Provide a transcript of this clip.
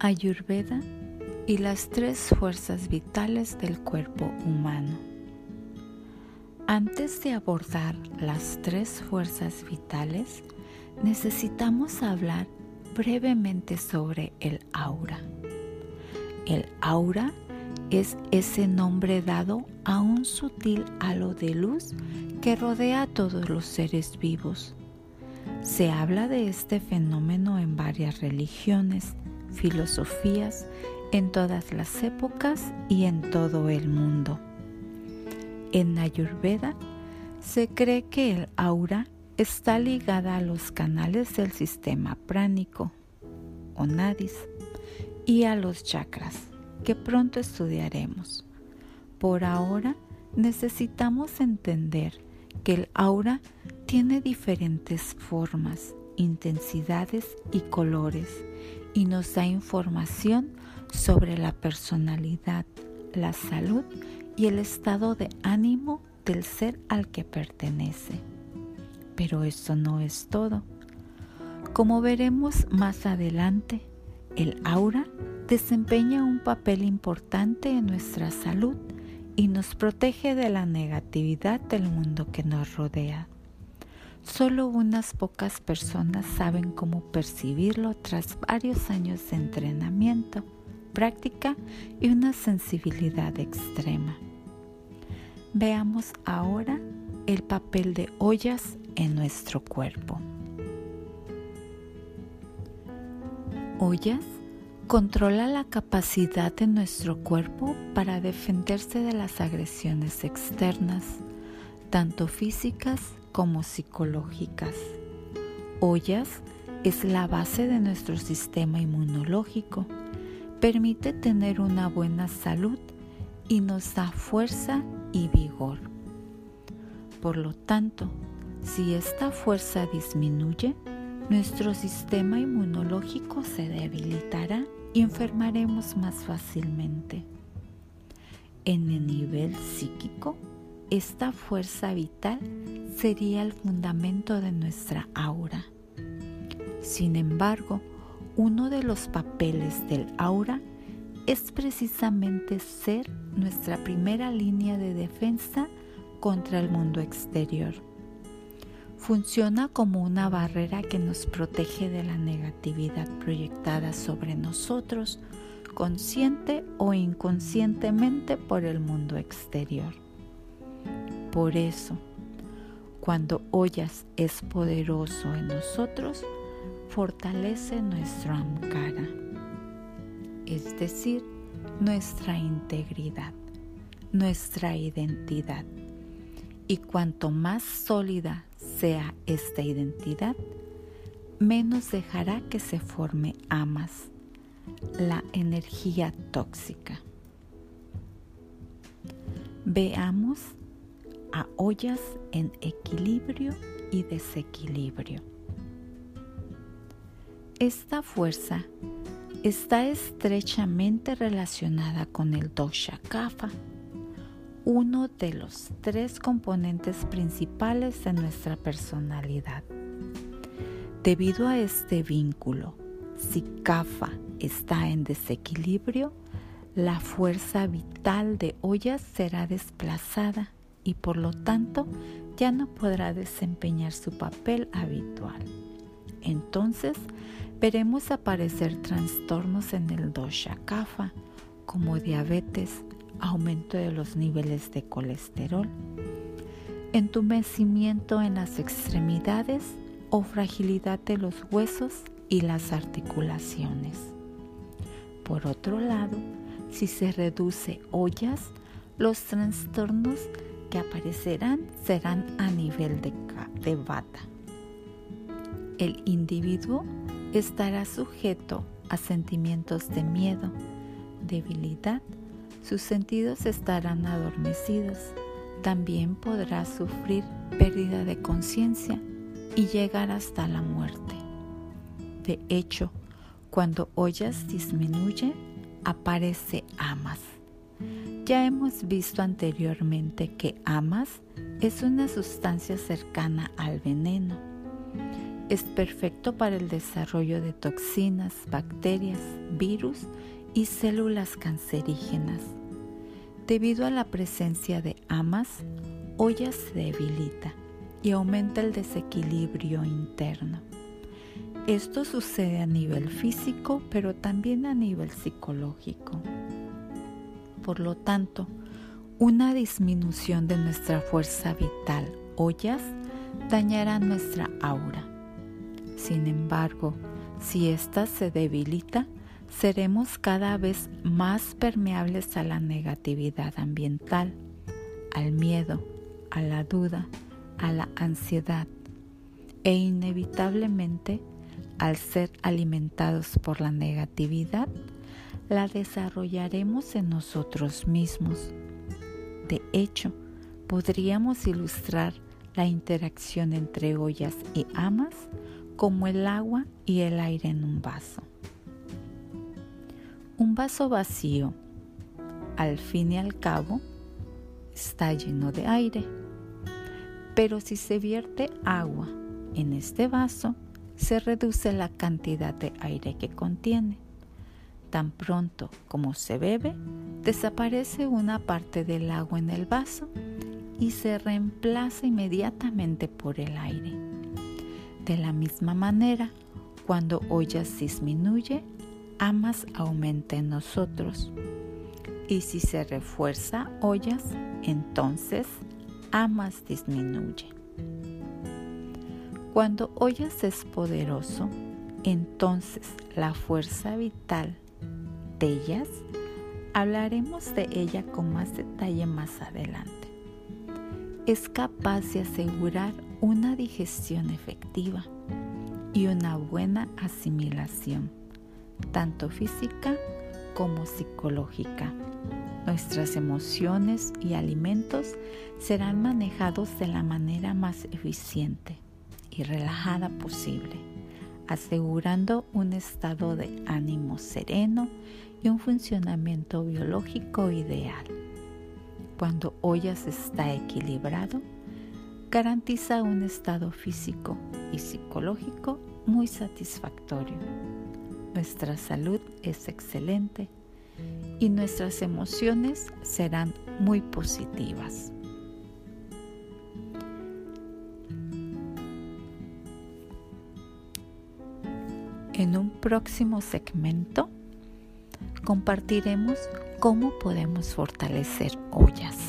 Ayurveda y las tres fuerzas vitales del cuerpo humano. Antes de abordar las tres fuerzas vitales, necesitamos hablar brevemente sobre el aura. El aura es ese nombre dado a un sutil halo de luz que rodea a todos los seres vivos. Se habla de este fenómeno en varias religiones, filosofías en todas las épocas y en todo el mundo. En Ayurveda se cree que el aura está ligada a los canales del sistema pránico o nadis y a los chakras, que pronto estudiaremos. Por ahora necesitamos entender que el aura tiene diferentes formas, intensidades y colores y nos da información sobre la personalidad, la salud y el estado de ánimo del ser al que pertenece. Pero eso no es todo. Como veremos más adelante, el aura desempeña un papel importante en nuestra salud y nos protege de la negatividad del mundo que nos rodea. Solo unas pocas personas saben cómo percibirlo tras varios años de entrenamiento, práctica y una sensibilidad extrema. Veamos ahora el papel de ollas en nuestro cuerpo. Ollas controla la capacidad de nuestro cuerpo para defenderse de las agresiones externas, tanto físicas como psicológicas. Ollas es la base de nuestro sistema inmunológico, permite tener una buena salud y nos da fuerza y vigor. Por lo tanto, si esta fuerza disminuye, nuestro sistema inmunológico se debilitará y enfermaremos más fácilmente. En el nivel psíquico, esta fuerza vital sería el fundamento de nuestra aura. Sin embargo, uno de los papeles del aura es precisamente ser nuestra primera línea de defensa contra el mundo exterior. Funciona como una barrera que nos protege de la negatividad proyectada sobre nosotros, consciente o inconscientemente por el mundo exterior. Por eso, cuando Ollas es poderoso en nosotros, fortalece nuestro amkara, es decir, nuestra integridad, nuestra identidad. Y cuanto más sólida sea esta identidad, menos dejará que se forme amas, la energía tóxica. Veamos a ollas en equilibrio y desequilibrio. Esta fuerza está estrechamente relacionada con el dosha kapha, uno de los tres componentes principales de nuestra personalidad. Debido a este vínculo, si kapha está en desequilibrio, la fuerza vital de ollas será desplazada y por lo tanto ya no podrá desempeñar su papel habitual. Entonces veremos aparecer trastornos en el dosha kapha como diabetes, aumento de los niveles de colesterol, entumecimiento en las extremidades o fragilidad de los huesos y las articulaciones. Por otro lado, si se reduce ollas, los trastornos que aparecerán serán a nivel de, de bata. El individuo estará sujeto a sentimientos de miedo, debilidad, sus sentidos estarán adormecidos, también podrá sufrir pérdida de conciencia y llegar hasta la muerte. De hecho, cuando ollas disminuye, aparece amas ya hemos visto anteriormente que amas es una sustancia cercana al veneno. Es perfecto para el desarrollo de toxinas, bacterias, virus y células cancerígenas. Debido a la presencia de amas, olla se debilita y aumenta el desequilibrio interno. Esto sucede a nivel físico, pero también a nivel psicológico. Por lo tanto, una disminución de nuestra fuerza vital, ollas, dañará nuestra aura. Sin embargo, si ésta se debilita, seremos cada vez más permeables a la negatividad ambiental, al miedo, a la duda, a la ansiedad e inevitablemente al ser alimentados por la negatividad, la desarrollaremos en nosotros mismos. De hecho, podríamos ilustrar la interacción entre ollas y amas como el agua y el aire en un vaso. Un vaso vacío, al fin y al cabo, está lleno de aire. Pero si se vierte agua en este vaso, se reduce la cantidad de aire que contiene. Tan pronto como se bebe, desaparece una parte del agua en el vaso y se reemplaza inmediatamente por el aire. De la misma manera, cuando ollas disminuye, amas aumenta en nosotros. Y si se refuerza ollas, entonces amas disminuye. Cuando ollas es poderoso, entonces la fuerza vital de ellas, hablaremos de ella con más detalle más adelante. Es capaz de asegurar una digestión efectiva y una buena asimilación tanto física como psicológica. Nuestras emociones y alimentos serán manejados de la manera más eficiente y relajada posible, asegurando un estado de ánimo sereno y un funcionamiento biológico ideal. Cuando Ollas está equilibrado, garantiza un estado físico y psicológico muy satisfactorio nuestra salud es excelente y nuestras emociones serán muy positivas. En un próximo segmento compartiremos cómo podemos fortalecer ollas.